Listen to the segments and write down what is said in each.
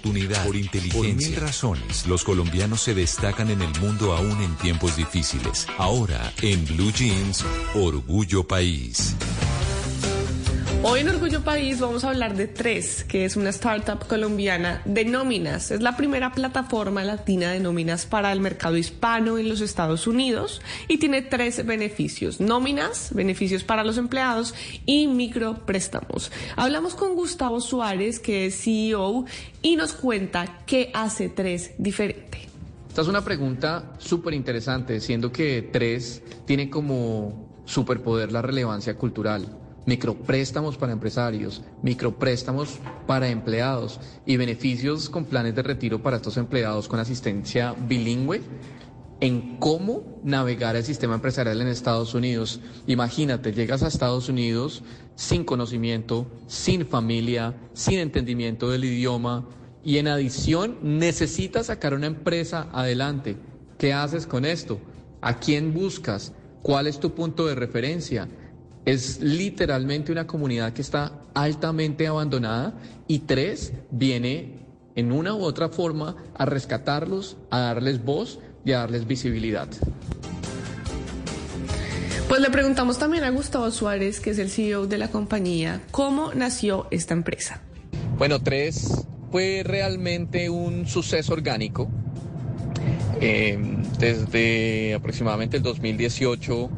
oportunidad, por inteligencia. Por mil razones, los colombianos se destacan en el mundo aún en tiempos difíciles. Ahora, en Blue Jeans, Orgullo País. Hoy en Orgullo País vamos a hablar de Tres, que es una startup colombiana de nóminas. Es la primera plataforma latina de nóminas para el mercado hispano en los Estados Unidos y tiene tres beneficios. Nóminas, beneficios para los empleados y micropréstamos. Hablamos con Gustavo Suárez, que es CEO, y nos cuenta qué hace Tres diferente. Esta es una pregunta súper interesante, siendo que Tres tiene como superpoder la relevancia cultural micropréstamos para empresarios, micropréstamos para empleados y beneficios con planes de retiro para estos empleados con asistencia bilingüe en cómo navegar el sistema empresarial en Estados Unidos. Imagínate, llegas a Estados Unidos sin conocimiento, sin familia, sin entendimiento del idioma y en adición necesitas sacar una empresa adelante. ¿Qué haces con esto? ¿A quién buscas? ¿Cuál es tu punto de referencia? Es literalmente una comunidad que está altamente abandonada y tres, viene en una u otra forma a rescatarlos, a darles voz y a darles visibilidad. Pues le preguntamos también a Gustavo Suárez, que es el CEO de la compañía, cómo nació esta empresa. Bueno, tres fue realmente un suceso orgánico. Eh, desde aproximadamente el 2018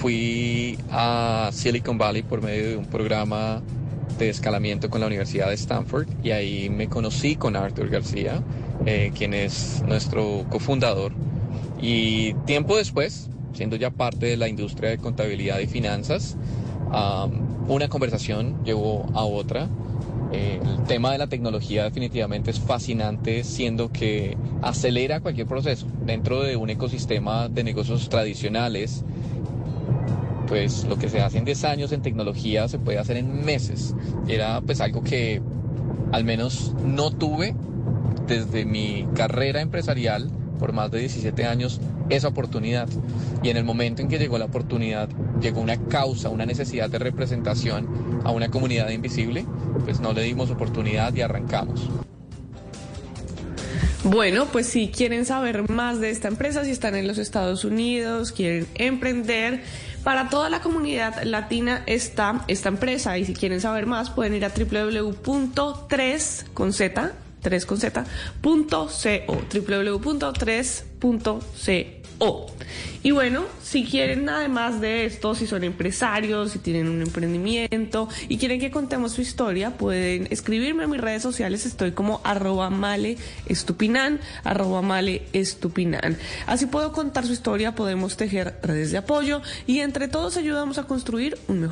Fui a Silicon Valley por medio de un programa de escalamiento con la Universidad de Stanford y ahí me conocí con Arthur García, eh, quien es nuestro cofundador. Y tiempo después, siendo ya parte de la industria de contabilidad y finanzas, una conversación llevó a otra. Eh, el tema de la tecnología definitivamente es fascinante, siendo que acelera cualquier proceso dentro de un ecosistema de negocios tradicionales pues lo que se hace en 10 años en tecnología se puede hacer en meses. Era pues algo que al menos no tuve desde mi carrera empresarial por más de 17 años esa oportunidad. Y en el momento en que llegó la oportunidad, llegó una causa, una necesidad de representación a una comunidad invisible, pues no le dimos oportunidad y arrancamos. Bueno, pues si quieren saber más de esta empresa, si están en los Estados Unidos, quieren emprender, para toda la comunidad latina está esta empresa. Y si quieren saber más pueden ir a www.3 con 3 con z, punto www.3.co y bueno, si quieren además de esto, si son empresarios, si tienen un emprendimiento y quieren que contemos su historia, pueden escribirme en mis redes sociales. Estoy como arroba male estupinan, arroba male estupinan. Así puedo contar su historia, podemos tejer redes de apoyo y entre todos ayudamos a construir un mejor